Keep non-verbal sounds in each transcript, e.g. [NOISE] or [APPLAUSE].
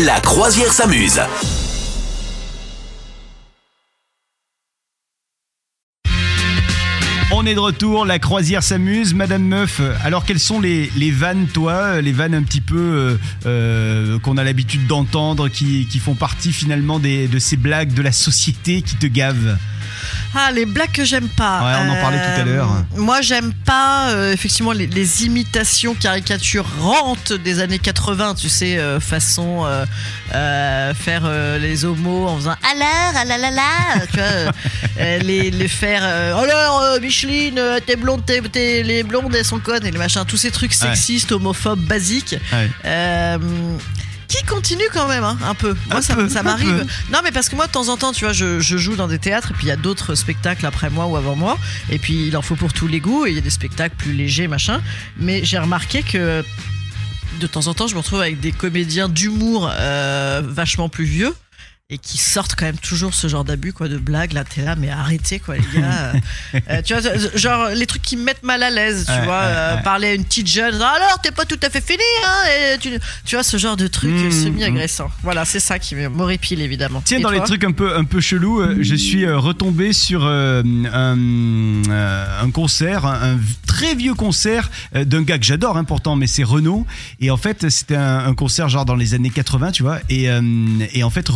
La croisière s'amuse. On est de retour, la croisière s'amuse. Madame Meuf, alors quelles sont les, les vannes, toi Les vannes un petit peu euh, euh, qu'on a l'habitude d'entendre, qui, font partie finalement de ces blagues de la société qui te gavent? Ah, les blagues que j'aime pas. Ouais, on en parlait tout à l'heure. Moi, j'aime pas euh, effectivement les, les imitations caricaturantes des années 80, tu sais, euh, façon euh, euh, faire euh, les homos en faisant alors, ah là là là, [LAUGHS] tu vois, euh, euh, les, les faire euh, alors, euh, Micheline, euh, t'es blonde, t'es, t'es- les blondes, elles sont connes, et les machins, tous ces trucs Ouais. sexistes, homophobes, basiques. Ouais. Continue quand même hein, un peu. Moi Un ça, m'arrive. Non mais parce que moi de temps en temps tu vois je, je joue dans des théâtres et puis il y a d'autres spectacles après moi ou avant moi et puis il en faut pour tous les goûts et il y a des spectacles plus légers machin. Mais j'ai remarqué que de temps en temps je me retrouve avec des comédiens d'humour euh, vachement plus vieux. Et qui sortent quand même toujours ce genre d'abus, quoi, de blagues. Là, t'es là, mais arrêtez, quoi, les gars. [LAUGHS] Euh, tu vois, genre les trucs qui me mettent mal à l'aise, tu Ouais, vois. ouais, euh, ouais. Parler à une petite jeune, alors t'es pas tout à fait fini, hein. tu, tu vois, ce genre de truc Mmh, semi-agressant. Voilà, c'est ça qui m'horripile, évidemment. Tiens, Et dans les trucs un peu, un peu chelous, euh, je suis euh, retombé sur euh, un, un concert, un, un très vieux concert d'un gars que j'adore, hein, pourtant, mais c'est Renault. Et en fait, c'était un, un concert genre dans les années 80, tu vois. Et, et en fait,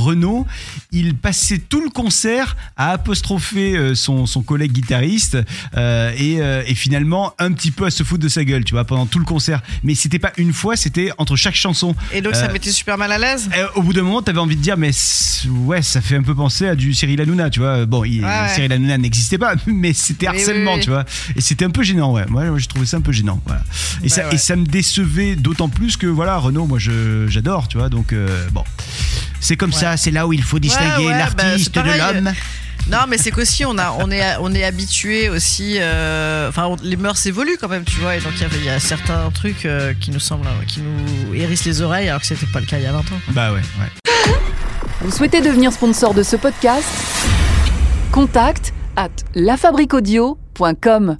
Il passait tout le concert à apostropher euh, son, son collègue guitariste euh, et, euh, et finalement un petit peu à se foutre de sa gueule, tu vois, pendant tout le concert. Mais c'était pas une fois, c'était entre chaque chanson. Et donc, ça m'était super mal à l'aise? au bout d'un moment, t'avais envie de dire, mais ouais, ça fait un peu penser à du Cyril Hanouna, tu vois. Bon, il, Ouais. Cyril Hanouna n'existait pas, [LAUGHS] mais c'était harcèlement, oui, oui. tu vois. Et c'était un peu gênant, ouais. Moi, j'ai trouvé ça un peu gênant, voilà. Et, Ouais, ça, ouais. et ça me décevait d'autant plus que, voilà, Renault, moi, je, j'adore, tu vois. Donc, euh, bon. C'est comme Ouais. ça, c'est là où il faut distinguer ouais, bah, l'artiste de l'homme. Non, mais c'est qu'aussi, on, a, on est, on est habitué aussi. euh, Enfin, on- les mœurs évoluent quand même, tu vois. Et donc, il y a- il y, a certains trucs euh, qui nous semblent. qui nous hérissent les oreilles, alors que c'était pas le cas il y a 20 ans. Bah ouais, ouais. Vous souhaitez devenir sponsor de ce podcast? Contact à lafabriquaudio.com.